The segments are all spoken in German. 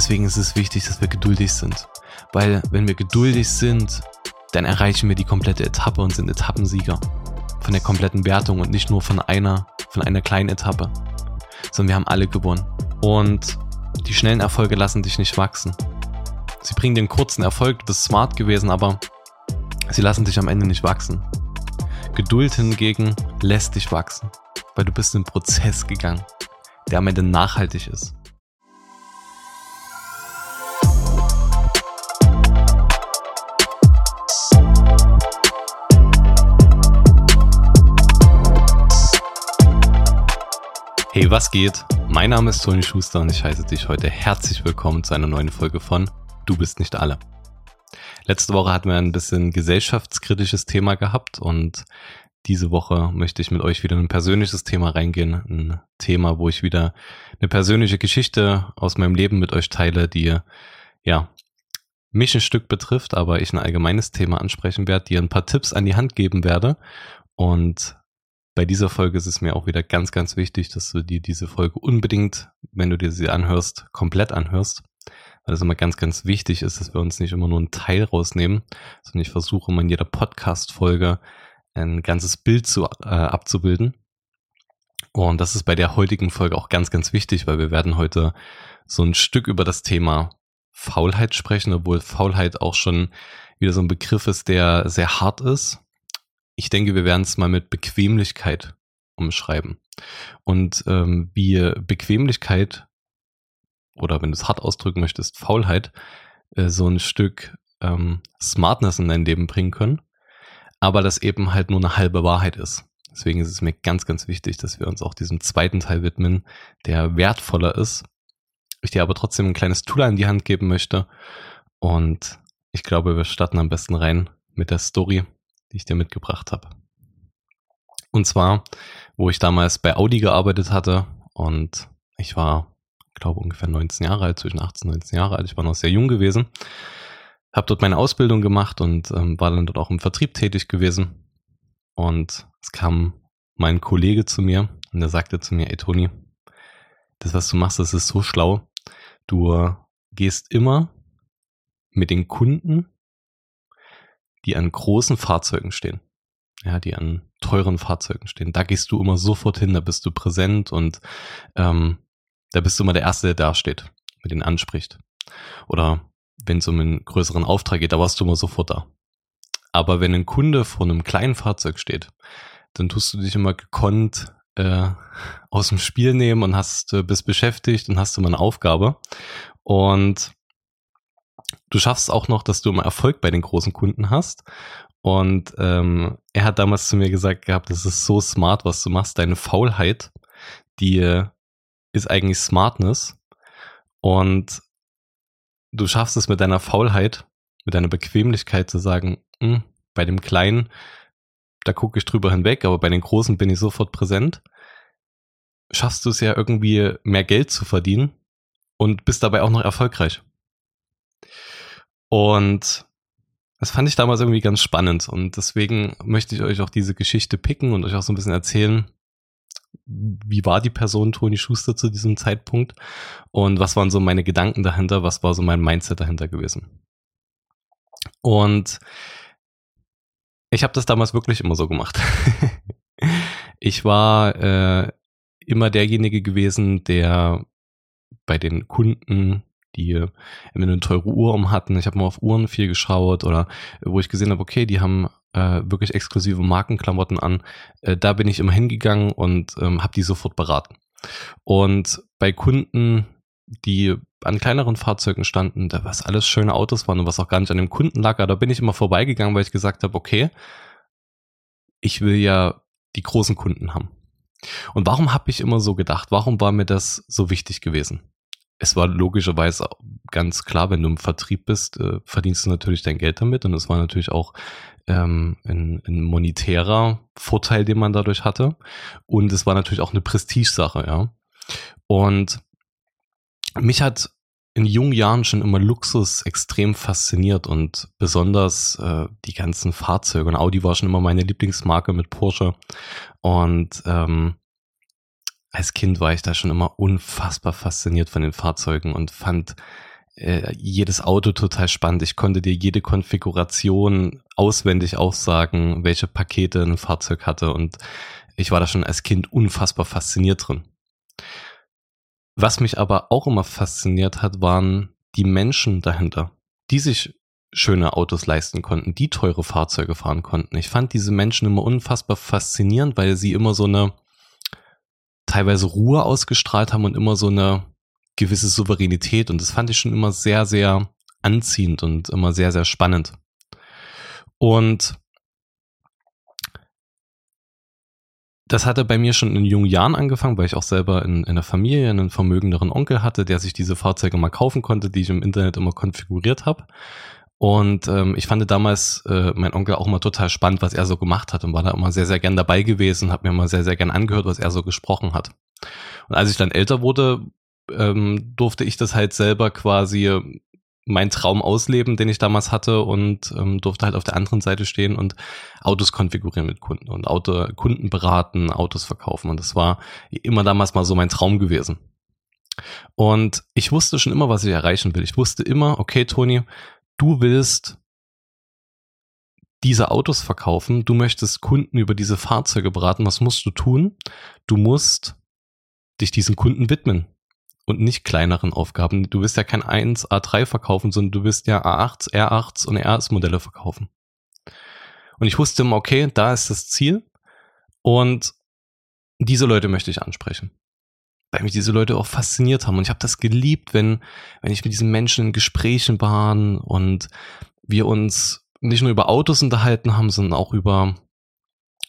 deswegen ist es wichtig, dass wir geduldig sind. Weil wenn wir geduldig sind, dann erreichen wir die komplette Etappe und sind Etappensieger. Von der kompletten Wertung und nicht nur von einer, von einer kleinen Etappe. Sondern wir haben alle gewonnen. Und die schnellen Erfolge lassen dich nicht wachsen. Sie bringen den kurzen Erfolg, du bist smart gewesen, aber sie lassen dich am Ende nicht wachsen. Geduld hingegen lässt dich wachsen, weil du bist in einen Prozess gegangen, der am Ende nachhaltig ist. Was geht? Mein Name ist Toni Schuster und ich heiße dich heute herzlich willkommen zu einer neuen Folge von Du bist nicht alle. Letzte Woche hatten wir ein bisschen gesellschaftskritisches Thema gehabt und diese Woche möchte ich mit euch wieder ein persönliches Thema reingehen. Ein Thema, wo ich wieder eine persönliche Geschichte aus meinem Leben mit euch teile, die ja mich ein Stück betrifft, aber ich ein allgemeines Thema ansprechen werde, dir ein paar Tipps an die Hand geben werde und bei dieser Folge ist es mir auch wieder ganz, ganz wichtig, dass du dir diese Folge unbedingt, wenn du dir sie anhörst, komplett anhörst. Weil es immer ganz, ganz wichtig ist, dass wir uns nicht immer nur einen Teil rausnehmen, sondern ich versuche immer in jeder Podcast-Folge ein ganzes Bild zu, äh, abzubilden. Und das ist bei der heutigen Folge auch ganz, ganz wichtig, weil wir werden heute so ein Stück über das Thema Faulheit sprechen, obwohl Faulheit auch schon wieder so ein Begriff ist, der sehr hart ist ich denke, wir werden es mal mit Bequemlichkeit umschreiben. Und ähm, wie Bequemlichkeit oder wenn du es hart ausdrücken möchtest, Faulheit, äh, so ein Stück ähm, Smartness in dein Leben bringen können, aber das eben halt nur eine halbe Wahrheit ist. Deswegen ist es mir ganz, ganz wichtig, dass wir uns auch diesem zweiten Teil widmen, der wertvoller ist. Ich dir aber trotzdem ein kleines Tool an die Hand geben möchte. Und ich glaube, wir starten am besten rein mit der Story die ich dir mitgebracht habe. Und zwar, wo ich damals bei Audi gearbeitet hatte und ich war, glaube ungefähr 19 Jahre alt, zwischen 18 und 19 Jahre alt, ich war noch sehr jung gewesen, habe dort meine Ausbildung gemacht und ähm, war dann dort auch im Vertrieb tätig gewesen. Und es kam mein Kollege zu mir und er sagte zu mir, ey Toni, das, was du machst, das ist so schlau. Du gehst immer mit den Kunden die an großen Fahrzeugen stehen. Ja, die an teuren Fahrzeugen stehen. Da gehst du immer sofort hin, da bist du präsent und ähm, da bist du immer der Erste, der da steht, mit denen anspricht. Oder wenn es um einen größeren Auftrag geht, da warst du immer sofort da. Aber wenn ein Kunde vor einem kleinen Fahrzeug steht, dann tust du dich immer gekonnt äh, aus dem Spiel nehmen und hast äh, bist beschäftigt und hast immer eine Aufgabe. Und du schaffst auch noch, dass du immer Erfolg bei den großen Kunden hast. Und ähm, er hat damals zu mir gesagt gehabt, das ist so smart, was du machst. Deine Faulheit, die ist eigentlich Smartness. Und du schaffst es mit deiner Faulheit, mit deiner Bequemlichkeit zu sagen, hm, bei dem Kleinen, da gucke ich drüber hinweg, aber bei den Großen bin ich sofort präsent. Schaffst du es ja irgendwie mehr Geld zu verdienen und bist dabei auch noch erfolgreich. Und das fand ich damals irgendwie ganz spannend und deswegen möchte ich euch auch diese Geschichte picken und euch auch so ein bisschen erzählen, wie war die Person Toni Schuster zu diesem Zeitpunkt und was waren so meine Gedanken dahinter, was war so mein Mindset dahinter gewesen. Und ich habe das damals wirklich immer so gemacht. ich war äh, immer derjenige gewesen, der bei den Kunden die äh, eine teure Uhr um hatten. Ich habe mal auf Uhren viel geschaut oder wo ich gesehen habe, okay, die haben äh, wirklich exklusive Markenklamotten an. Äh, da bin ich immer hingegangen und ähm, habe die sofort beraten. Und bei Kunden, die an kleineren Fahrzeugen standen, da was alles schöne Autos waren und was auch gar nicht an dem Kunden lag, da bin ich immer vorbeigegangen, weil ich gesagt habe, okay, ich will ja die großen Kunden haben. Und warum habe ich immer so gedacht? Warum war mir das so wichtig gewesen? Es war logischerweise ganz klar, wenn du im Vertrieb bist, äh, verdienst du natürlich dein Geld damit. Und es war natürlich auch ähm, ein, ein monetärer Vorteil, den man dadurch hatte. Und es war natürlich auch eine Prestigesache, ja. Und mich hat in jungen Jahren schon immer Luxus extrem fasziniert und besonders äh, die ganzen Fahrzeuge. Und Audi war schon immer meine Lieblingsmarke mit Porsche. Und ähm, als Kind war ich da schon immer unfassbar fasziniert von den Fahrzeugen und fand äh, jedes Auto total spannend. Ich konnte dir jede Konfiguration auswendig aussagen, welche Pakete ein Fahrzeug hatte und ich war da schon als Kind unfassbar fasziniert drin. Was mich aber auch immer fasziniert hat, waren die Menschen dahinter, die sich schöne Autos leisten konnten, die teure Fahrzeuge fahren konnten. Ich fand diese Menschen immer unfassbar faszinierend, weil sie immer so eine teilweise Ruhe ausgestrahlt haben und immer so eine gewisse Souveränität. Und das fand ich schon immer sehr, sehr anziehend und immer sehr, sehr spannend. Und das hatte bei mir schon in jungen Jahren angefangen, weil ich auch selber in, in der Familie einen vermögenderen Onkel hatte, der sich diese Fahrzeuge mal kaufen konnte, die ich im Internet immer konfiguriert habe. Und ähm, ich fand damals äh, mein Onkel auch mal total spannend, was er so gemacht hat und war da immer sehr, sehr gern dabei gewesen, habe mir mal sehr, sehr gern angehört, was er so gesprochen hat. Und als ich dann älter wurde, ähm, durfte ich das halt selber quasi mein Traum ausleben, den ich damals hatte und ähm, durfte halt auf der anderen Seite stehen und Autos konfigurieren mit Kunden und Auto, Kunden beraten, Autos verkaufen. Und das war immer damals mal so mein Traum gewesen. Und ich wusste schon immer, was ich erreichen will. Ich wusste immer, okay, Toni, du willst diese Autos verkaufen, du möchtest Kunden über diese Fahrzeuge beraten. Was musst du tun? Du musst dich diesen Kunden widmen und nicht kleineren Aufgaben. Du wirst ja kein 1 A3 verkaufen, sondern du wirst ja A8, R8s und RS-Modelle verkaufen. Und ich wusste immer, okay, da ist das Ziel und diese Leute möchte ich ansprechen. Weil mich diese Leute auch fasziniert haben und ich habe das geliebt, wenn, wenn ich mit diesen Menschen in Gesprächen waren und wir uns nicht nur über Autos unterhalten haben, sondern auch über,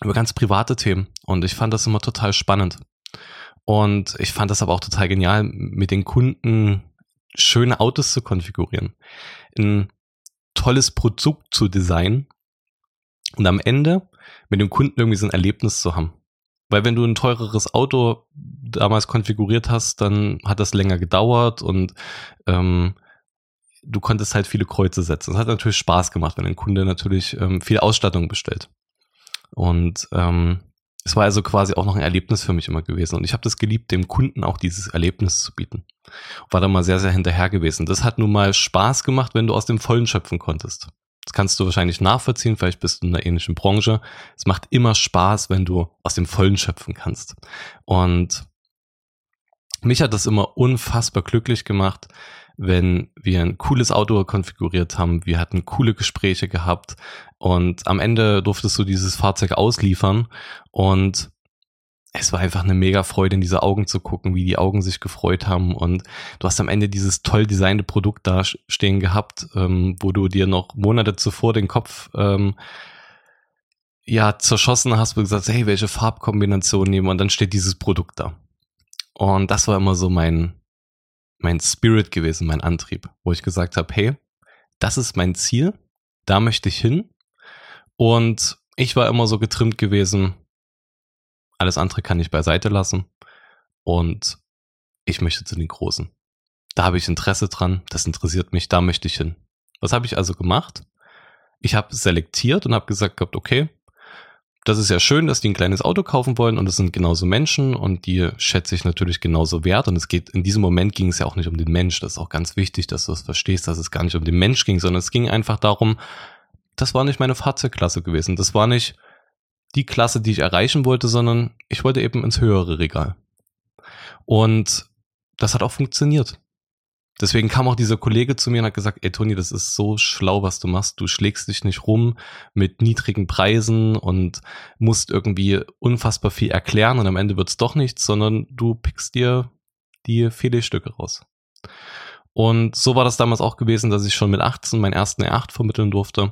über ganz private Themen. Und ich fand das immer total spannend. Und ich fand das aber auch total genial, mit den Kunden schöne Autos zu konfigurieren, ein tolles Produkt zu designen und am Ende mit dem Kunden irgendwie so ein Erlebnis zu haben. Weil wenn du ein teureres Auto damals konfiguriert hast, dann hat das länger gedauert und ähm, du konntest halt viele Kreuze setzen. Es hat natürlich Spaß gemacht, wenn ein Kunde natürlich ähm, viel Ausstattung bestellt. Und ähm, es war also quasi auch noch ein Erlebnis für mich immer gewesen. Und ich habe das geliebt, dem Kunden auch dieses Erlebnis zu bieten. War da mal sehr, sehr hinterher gewesen. Das hat nun mal Spaß gemacht, wenn du aus dem Vollen schöpfen konntest. Das kannst du wahrscheinlich nachvollziehen, vielleicht bist du in einer ähnlichen Branche. Es macht immer Spaß, wenn du aus dem Vollen schöpfen kannst. Und mich hat das immer unfassbar glücklich gemacht, wenn wir ein cooles Auto konfiguriert haben. Wir hatten coole Gespräche gehabt und am Ende durftest du dieses Fahrzeug ausliefern und es war einfach eine mega Freude, in diese Augen zu gucken, wie die Augen sich gefreut haben. Und du hast am Ende dieses toll designte Produkt da stehen gehabt, ähm, wo du dir noch Monate zuvor den Kopf ähm, ja zerschossen hast, du gesagt hey, welche Farbkombination nehmen? Und dann steht dieses Produkt da. Und das war immer so mein, mein Spirit gewesen, mein Antrieb, wo ich gesagt habe, hey, das ist mein Ziel, da möchte ich hin. Und ich war immer so getrimmt gewesen, alles andere kann ich beiseite lassen und ich möchte zu den Großen. Da habe ich Interesse dran, das interessiert mich, da möchte ich hin. Was habe ich also gemacht? Ich habe selektiert und habe gesagt gehabt, okay, das ist ja schön, dass die ein kleines Auto kaufen wollen und es sind genauso Menschen und die schätze ich natürlich genauso wert und es geht, in diesem Moment ging es ja auch nicht um den Mensch, das ist auch ganz wichtig, dass du das verstehst, dass es gar nicht um den Mensch ging, sondern es ging einfach darum, das war nicht meine Fahrzeugklasse gewesen, das war nicht die Klasse, die ich erreichen wollte, sondern ich wollte eben ins höhere Regal. Und das hat auch funktioniert. Deswegen kam auch dieser Kollege zu mir und hat gesagt, ey Toni, das ist so schlau, was du machst. Du schlägst dich nicht rum mit niedrigen Preisen und musst irgendwie unfassbar viel erklären und am Ende wird's doch nichts, sondern du pickst dir die Filetstücke raus. Und so war das damals auch gewesen, dass ich schon mit 18 meinen ersten R8 vermitteln durfte.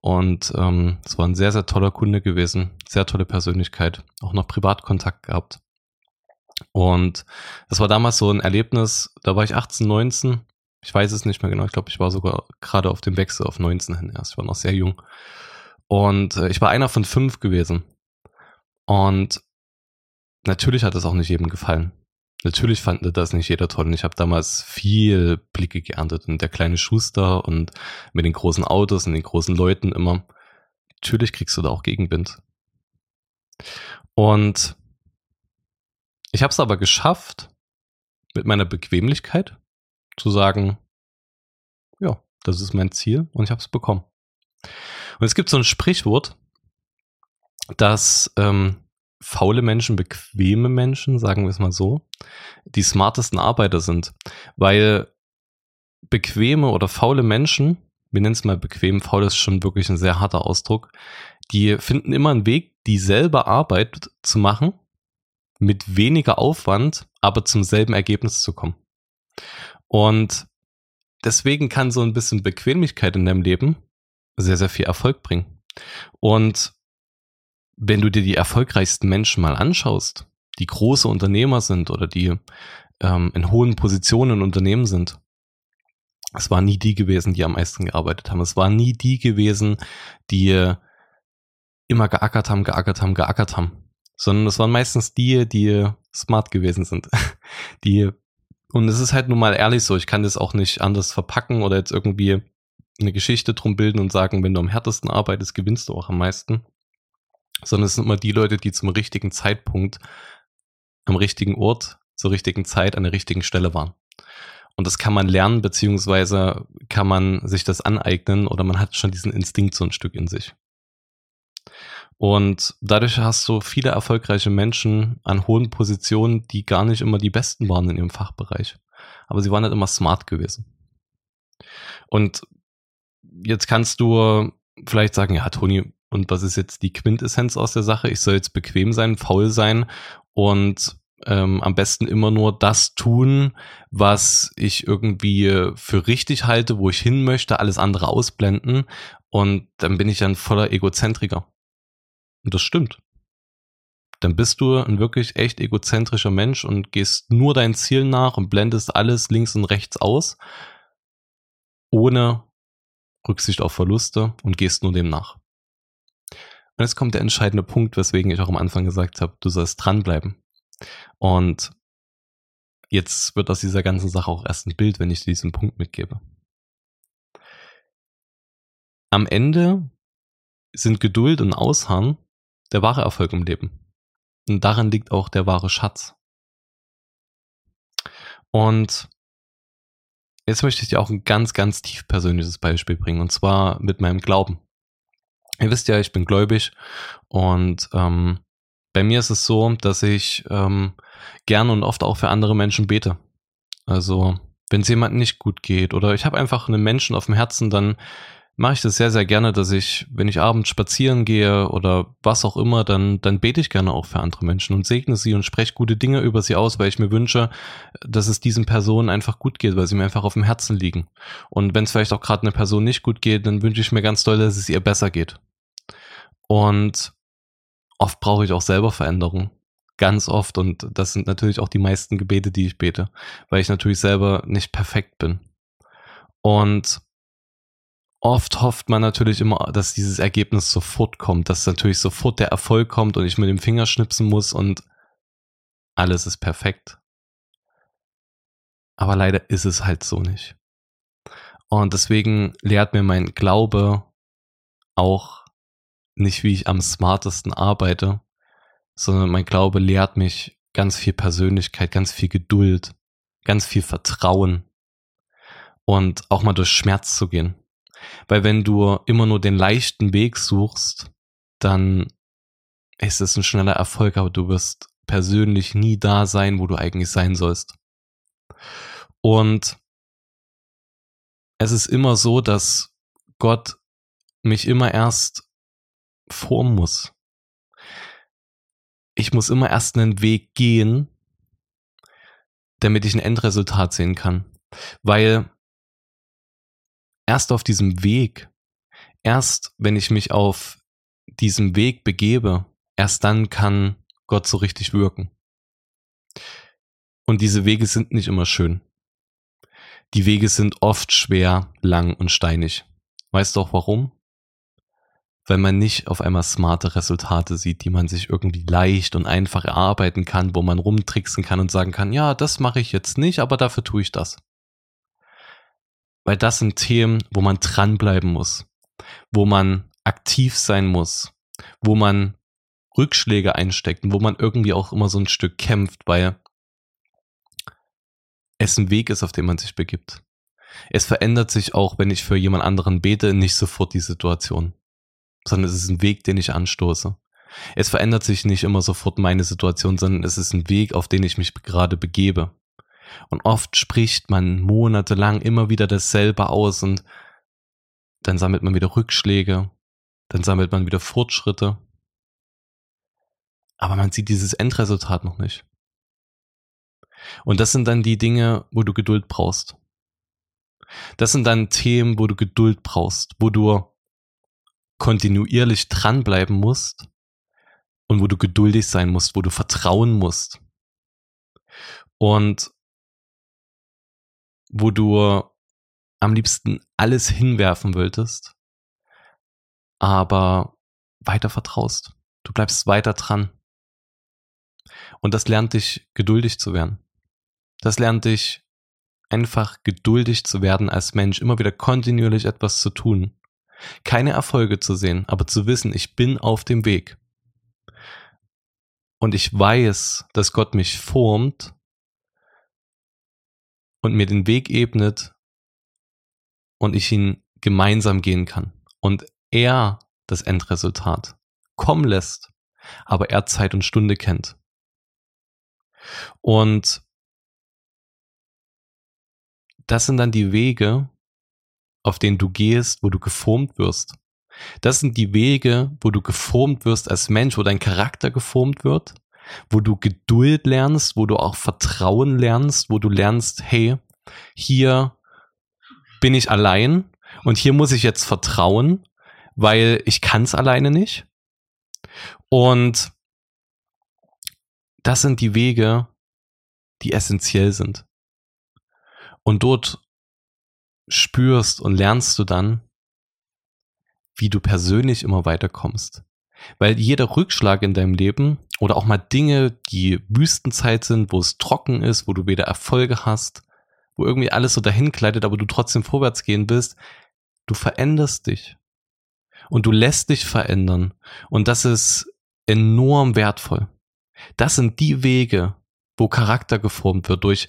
Und ähm, es war ein sehr, sehr toller Kunde gewesen, sehr tolle Persönlichkeit, auch noch Privatkontakt gehabt. Und das war damals so ein Erlebnis, da war ich 18, 19, ich weiß es nicht mehr genau, ich glaube, ich war sogar gerade auf dem Wechsel auf 19 hin erst, ich war noch sehr jung. Und äh, ich war einer von fünf gewesen. Und natürlich hat es auch nicht jedem gefallen. Natürlich fand das nicht jeder toll. Und ich habe damals viel Blicke geerntet und der kleine Schuster und mit den großen Autos und den großen Leuten immer. Natürlich kriegst du da auch Gegenwind. Und Ich habe es aber geschafft, mit meiner Bequemlichkeit zu sagen, ja, das ist mein Ziel und ich habe es bekommen. Und es gibt so ein Sprichwort, dass ähm, faule Menschen, bequeme Menschen, sagen wir es mal so, die smartesten Arbeiter sind, weil bequeme oder faule Menschen, wir nennen es mal bequem, faul ist schon wirklich ein sehr harter Ausdruck, die finden immer einen Weg, dieselbe Arbeit zu machen, mit weniger Aufwand, aber zum selben Ergebnis zu kommen. Und deswegen kann so ein bisschen Bequemlichkeit in deinem Leben sehr, sehr viel Erfolg bringen. Und wenn du dir die erfolgreichsten Menschen mal anschaust, die große Unternehmer sind oder die ähm, in hohen Positionen in Unternehmen sind, es waren nie die gewesen, die am meisten gearbeitet haben. Es waren nie die gewesen, die immer geackert haben, geackert haben, geackert haben. Sondern es waren meistens die, die smart gewesen sind. Die, und es ist halt nun mal ehrlich so, ich kann das auch nicht anders verpacken oder jetzt irgendwie eine Geschichte drum bilden und sagen, wenn du am härtesten arbeitest, gewinnst du auch am meisten sondern es sind immer die Leute, die zum richtigen Zeitpunkt am richtigen Ort, zur richtigen Zeit an der richtigen Stelle waren. Und das kann man lernen, beziehungsweise kann man sich das aneignen oder man hat schon diesen Instinkt so ein Stück in sich. Und dadurch hast du viele erfolgreiche Menschen an hohen Positionen, die gar nicht immer die besten waren in ihrem Fachbereich. Aber sie waren halt immer smart gewesen. Und jetzt kannst du vielleicht sagen, ja, Toni, und was ist jetzt die Quintessenz aus der Sache? Ich soll jetzt bequem sein, faul sein und ähm, am besten immer nur das tun, was ich irgendwie für richtig halte, wo ich hin möchte, alles andere ausblenden und dann bin ich dann voller Egozentriker. Und das stimmt. Dann bist du ein wirklich echt egozentrischer Mensch und gehst nur dein Ziel nach und blendest alles links und rechts aus, ohne Rücksicht auf Verluste und gehst nur dem nach. Und jetzt kommt der entscheidende Punkt, weswegen ich auch am Anfang gesagt habe, du sollst dranbleiben. Und jetzt wird aus dieser ganzen Sache auch erst ein Bild, wenn ich diesen Punkt mitgebe. Am Ende sind Geduld und Ausharren der wahre Erfolg im Leben. Und darin liegt auch der wahre Schatz. Und jetzt möchte ich dir auch ein ganz, ganz tief persönliches Beispiel bringen, und zwar mit meinem Glauben. Ihr wisst ja, ich bin gläubig und ähm, bei mir ist es so, dass ich ähm, gerne und oft auch für andere Menschen bete. Also wenn es jemandem nicht gut geht oder ich habe einfach einen Menschen auf dem Herzen, dann mache ich das sehr, sehr gerne, dass ich, wenn ich abends spazieren gehe oder was auch immer, dann, dann bete ich gerne auch für andere Menschen und segne sie und spreche gute Dinge über sie aus, weil ich mir wünsche, dass es diesen Personen einfach gut geht, weil sie mir einfach auf dem Herzen liegen. Und wenn es vielleicht auch gerade einer Person nicht gut geht, dann wünsche ich mir ganz doll, dass es ihr besser geht. Und oft brauche ich auch selber Veränderung. Ganz oft. Und das sind natürlich auch die meisten Gebete, die ich bete, weil ich natürlich selber nicht perfekt bin. Und oft hofft man natürlich immer, dass dieses Ergebnis sofort kommt, dass natürlich sofort der Erfolg kommt und ich mit dem Finger schnipsen muss und alles ist perfekt. Aber leider ist es halt so nicht. Und deswegen lehrt mir mein Glaube auch nicht, wie ich am smartesten arbeite, sondern mein Glaube lehrt mich ganz viel Persönlichkeit, ganz viel Geduld, ganz viel Vertrauen und auch mal durch Schmerz zu gehen. Weil wenn du immer nur den leichten Weg suchst, dann ist es ein schneller Erfolg, aber du wirst persönlich nie da sein, wo du eigentlich sein sollst. Und es ist immer so, dass Gott mich immer erst Form muss. Ich muss immer erst einen Weg gehen, damit ich ein Endresultat sehen kann. Weil erst auf diesem Weg, erst wenn ich mich auf diesem Weg begebe, erst dann kann Gott so richtig wirken. Und diese Wege sind nicht immer schön. Die Wege sind oft schwer, lang und steinig. Weißt du auch warum? Weil man nicht auf einmal smarte Resultate sieht, die man sich irgendwie leicht und einfach erarbeiten kann, wo man rumtricksen kann und sagen kann, ja, das mache ich jetzt nicht, aber dafür tue ich das. Weil das sind Themen, wo man dranbleiben muss, wo man aktiv sein muss, wo man Rückschläge einsteckt und wo man irgendwie auch immer so ein Stück kämpft, weil es ein Weg ist, auf den man sich begibt. Es verändert sich auch, wenn ich für jemand anderen bete, nicht sofort die Situation, sondern es ist ein Weg, den ich anstoße. Es verändert sich nicht immer sofort meine Situation, sondern es ist ein Weg, auf den ich mich gerade begebe. Und oft spricht man monatelang immer wieder dasselbe aus und dann sammelt man wieder Rückschläge, dann sammelt man wieder Fortschritte. Aber man sieht dieses Endresultat noch nicht. Und das sind dann die Dinge, wo du Geduld brauchst. Das sind dann Themen, wo du Geduld brauchst, wo du kontinuierlich dranbleiben musst und wo du geduldig sein musst, wo du vertrauen musst. Und wo du am liebsten alles hinwerfen wolltest, aber weiter vertraust. Du bleibst weiter dran. Und das lernt dich, geduldig zu werden. Das lernt dich, einfach geduldig zu werden als Mensch, immer wieder kontinuierlich etwas zu tun. Keine Erfolge zu sehen, aber zu wissen, ich bin auf dem Weg. Und ich weiß, dass Gott mich formt und mir den Weg ebnet und ich ihn gemeinsam gehen kann. Und er das Endresultat kommen lässt, aber er Zeit und Stunde kennt. Und das sind dann die Wege, auf denen du gehst, wo du geformt wirst. Das sind die Wege, wo du geformt wirst als Mensch, wo dein Charakter geformt wird, wo du Geduld lernst, wo du auch Vertrauen lernst, wo du lernst, hey, hier bin ich allein und hier muss ich jetzt vertrauen, weil ich kann es alleine nicht. Und das sind die Wege, die essentiell sind. Und dort spürst und lernst du dann, wie du persönlich immer weiterkommst. Weil jeder Rückschlag in deinem Leben oder auch mal Dinge, die Wüstenzeit sind, wo es trocken ist, wo du weder Erfolge hast, wo irgendwie alles so dahin kleidet, aber du trotzdem vorwärts gehen willst, du veränderst dich. Und du lässt dich verändern. Und das ist enorm wertvoll. Das sind die Wege, wo Charakter geformt wird durch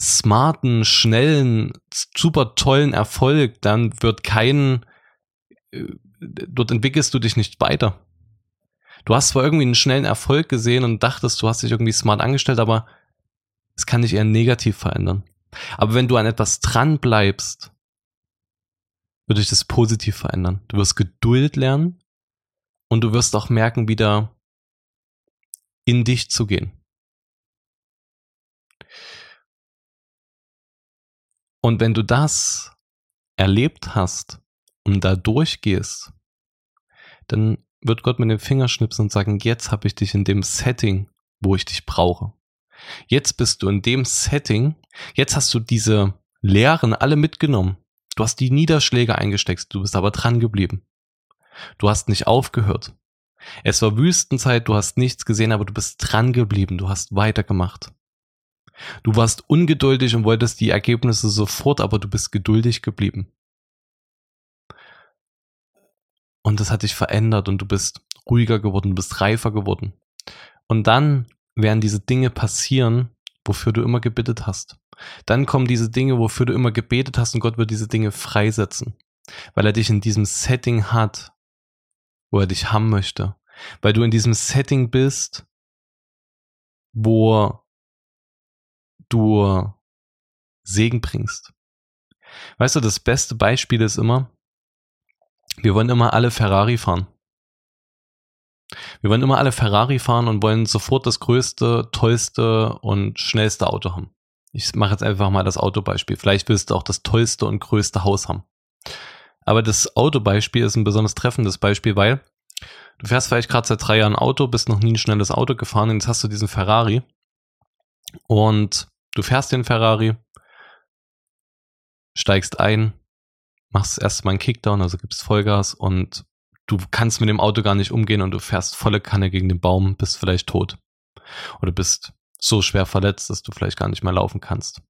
smarten, schnellen, super tollen Erfolg, dann wird kein, äh, dort entwickelst du dich nicht weiter. Du hast zwar irgendwie einen schnellen Erfolg gesehen und dachtest, du hast dich irgendwie smart angestellt, aber es kann dich eher negativ verändern. Aber wenn du an etwas dran bleibst, wird dich das positiv verändern. Du wirst Geduld lernen und du wirst auch merken, wieder in dich zu gehen. Und wenn du das erlebt hast und da durchgehst, dann wird Gott mit dem Finger schnipsen und sagen, jetzt habe ich dich in dem Setting, wo ich dich brauche. Jetzt bist du in dem Setting, jetzt hast du diese Lehren alle mitgenommen. Du hast die Niederschläge eingesteckt, du bist aber dran geblieben. Du hast nicht aufgehört. Es war Wüstenzeit, du hast nichts gesehen, aber du bist dran geblieben, du hast weitergemacht. Du warst ungeduldig und wolltest die Ergebnisse sofort, aber du bist geduldig geblieben. Und das hat dich verändert und du bist ruhiger geworden, du bist reifer geworden. Und dann werden diese Dinge passieren, wofür du immer gebetet hast. Dann kommen diese Dinge, wofür du immer gebetet hast und Gott wird diese Dinge freisetzen, weil er dich in diesem Setting hat, wo er dich haben möchte, weil du in diesem Setting bist, wo du Segen bringst. Weißt du, das beste Beispiel ist immer, wir wollen immer alle Ferrari fahren. Wir wollen immer alle Ferrari fahren und wollen sofort das größte, tollste und schnellste Auto haben. Ich mache jetzt einfach mal das Autobeispiel. Vielleicht willst du auch das tollste und größte Haus haben. Aber das Autobeispiel ist ein besonders treffendes Beispiel, weil du fährst vielleicht gerade seit drei Jahren Auto, bist noch nie ein schnelles Auto gefahren und jetzt hast du diesen Ferrari und du fährst den Ferrari, steigst ein, machst erstmal einen Kickdown, also gibst Vollgas und du kannst mit dem Auto gar nicht umgehen und du fährst volle Kanne gegen den Baum, bist vielleicht tot. Oder bist so schwer verletzt, dass du vielleicht gar nicht mehr laufen kannst.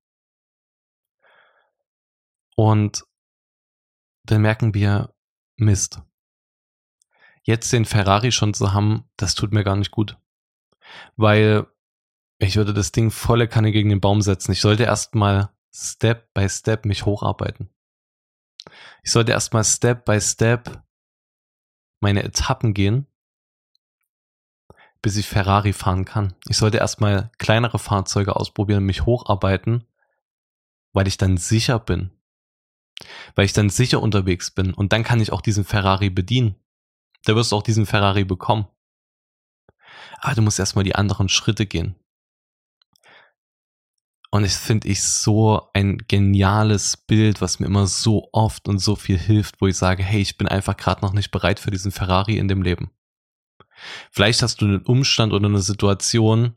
Und dann merken wir, Mist. jetzt den Ferrari schon zu haben, das tut mir gar nicht gut. Weil ich würde das Ding volle Kanne gegen den Baum setzen. Ich sollte erstmal Step by Step mich hocharbeiten. Ich sollte erstmal Step by Step meine Etappen gehen, bis ich Ferrari fahren kann. Ich sollte erstmal kleinere Fahrzeuge ausprobieren, mich hocharbeiten, weil ich dann sicher bin. Weil ich dann sicher unterwegs bin und dann kann ich auch diesen Ferrari bedienen. Da wirst du auch diesen Ferrari bekommen. Aber du musst erstmal die anderen Schritte gehen. Und ich finde ich so ein geniales Bild, was mir immer so oft und so viel hilft, wo ich sage, hey, ich bin einfach gerade noch nicht bereit für diesen Ferrari in dem Leben. Vielleicht hast du einen Umstand oder eine Situation,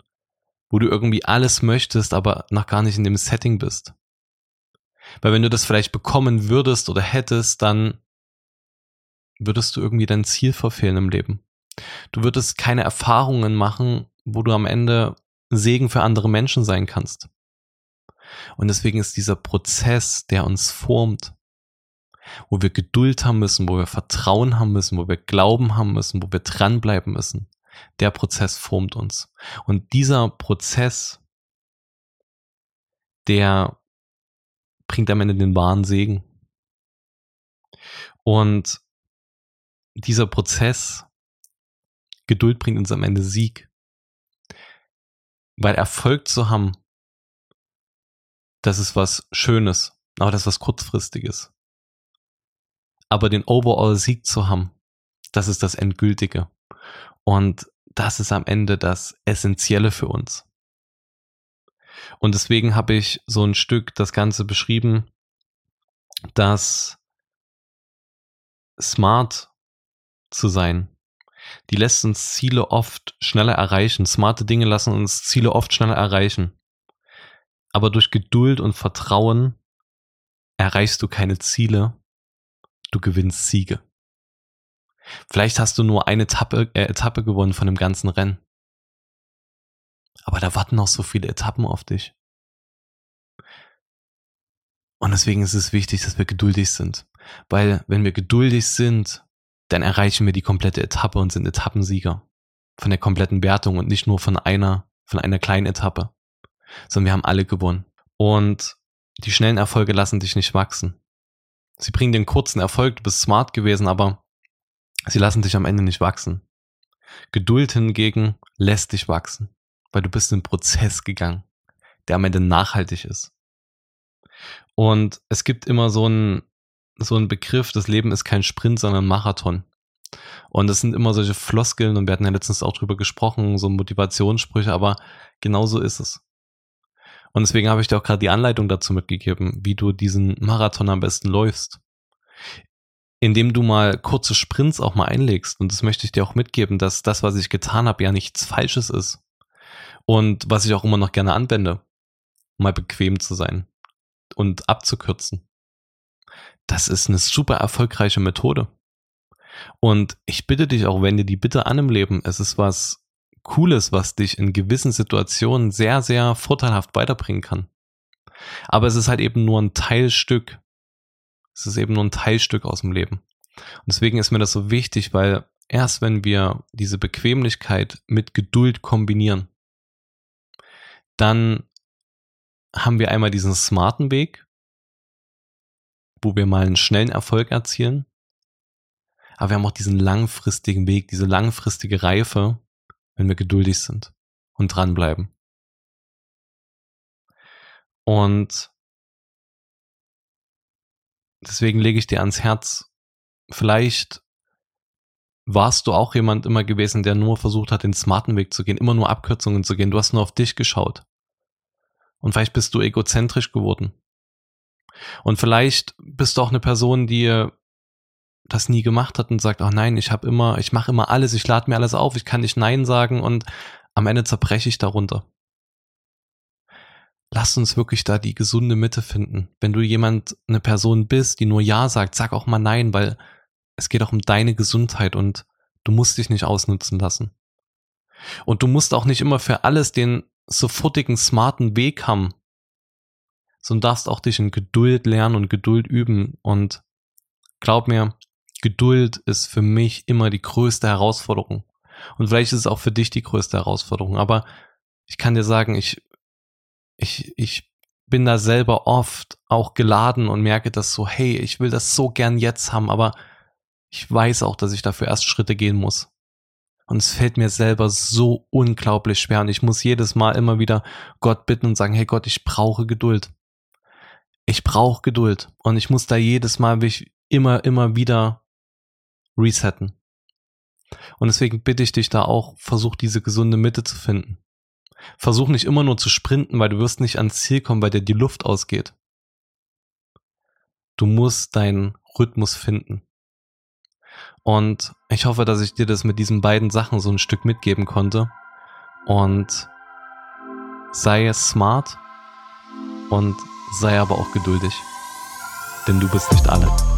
wo du irgendwie alles möchtest, aber noch gar nicht in dem Setting bist. Weil wenn du das vielleicht bekommen würdest oder hättest, dann würdest du irgendwie dein Ziel verfehlen im Leben. Du würdest keine Erfahrungen machen, wo du am Ende Segen für andere Menschen sein kannst. Und deswegen ist dieser Prozess, der uns formt, wo wir Geduld haben müssen, wo wir Vertrauen haben müssen, wo wir Glauben haben müssen, wo wir dranbleiben müssen, der Prozess formt uns. Und dieser Prozess, der bringt am Ende den wahren Segen. Und dieser Prozess, Geduld bringt uns am Ende Sieg. Weil Erfolg zu haben, das ist was Schönes, aber das ist was Kurzfristiges. Aber den Overall-Sieg zu haben, das ist das Endgültige. Und das ist am Ende das Essentielle für uns. Und deswegen habe ich so ein Stück das Ganze beschrieben, dass smart zu sein, die lässt uns Ziele oft schneller erreichen. Smarte Dinge lassen uns Ziele oft schneller erreichen. Aber durch Geduld und Vertrauen erreichst du keine Ziele, du gewinnst Siege. Vielleicht hast du nur eine Etappe, äh, Etappe gewonnen von dem ganzen Rennen. Aber da warten noch so viele Etappen auf dich. Und deswegen ist es wichtig, dass wir geduldig sind. Weil wenn wir geduldig sind, dann erreichen wir die komplette Etappe und sind Etappensieger. Von der kompletten Wertung und nicht nur von einer, von einer kleinen Etappe. Sondern wir haben alle gewonnen. Und die schnellen Erfolge lassen dich nicht wachsen. Sie bringen den kurzen Erfolg, du bist smart gewesen, aber sie lassen dich am Ende nicht wachsen. Geduld hingegen lässt dich wachsen weil du bist in einen Prozess gegangen, der am Ende nachhaltig ist. Und es gibt immer so einen, so einen Begriff, das Leben ist kein Sprint, sondern Marathon. Und das sind immer solche Floskeln und wir hatten ja letztens auch drüber gesprochen, so Motivationssprüche, aber genau so ist es. Und deswegen habe ich dir auch gerade die Anleitung dazu mitgegeben, wie du diesen Marathon am besten läufst. Indem du mal kurze Sprints auch mal einlegst. Und das möchte ich dir auch mitgeben, dass das, was ich getan habe, ja nichts Falsches ist. Und was ich auch immer noch gerne anwende, mal bequem zu sein und abzukürzen. Das ist eine super erfolgreiche Methode. Und ich bitte dich auch, wenn dir die Bitte an im Leben, es ist was Cooles, was dich in gewissen Situationen sehr, sehr vorteilhaft weiterbringen kann. Aber es ist halt eben nur ein Teilstück. Es ist eben nur ein Teilstück aus dem Leben. Und deswegen ist mir das so wichtig, weil erst wenn wir diese Bequemlichkeit mit Geduld kombinieren, dann haben wir einmal diesen smarten Weg, wo wir mal einen schnellen Erfolg erzielen. Aber wir haben auch diesen langfristigen Weg, diese langfristige Reife, wenn wir geduldig sind und dranbleiben. Und deswegen lege ich dir ans Herz, vielleicht warst du auch jemand immer gewesen, der nur versucht hat, den smarten Weg zu gehen, immer nur Abkürzungen zu gehen. Du hast nur auf dich geschaut. Und vielleicht bist du egozentrisch geworden. Und vielleicht bist du auch eine Person, die das nie gemacht hat und sagt, ach nein, ich habe immer, ich mache immer alles, ich lade mir alles auf, ich kann nicht Nein sagen und am Ende zerbreche ich darunter. Lass uns wirklich da die gesunde Mitte finden. Wenn du jemand, eine Person bist, die nur Ja sagt, sag auch mal Nein, weil es geht auch um deine Gesundheit und du musst dich nicht ausnutzen lassen. Und du musst auch nicht immer für alles den sofortigen, smarten Weg haben, sondern darfst auch dich in Geduld lernen und Geduld üben. Und glaub mir, Geduld ist für mich immer die größte Herausforderung. Und vielleicht ist es auch für dich die größte Herausforderung. Aber ich kann dir sagen, ich, ich, ich bin da selber oft auch geladen und merke das so, hey, ich will das so gern jetzt haben, aber ich weiß auch, dass ich dafür erst Schritte gehen muss. Und es fällt mir selber so unglaublich schwer. Und ich muss jedes Mal immer wieder Gott bitten und sagen, hey Gott, ich brauche Geduld. Ich brauche Geduld. Und ich muss da jedes Mal immer, immer wieder resetten. Und deswegen bitte ich dich da auch, versuch diese gesunde Mitte zu finden. Versuch nicht immer nur zu sprinten, weil du wirst nicht ans Ziel kommen, weil dir die Luft ausgeht. Du musst deinen Rhythmus finden. Und ich hoffe, dass ich dir das mit diesen beiden Sachen so ein Stück mitgeben konnte. Und sei smart und sei aber auch geduldig. Denn du bist nicht alle.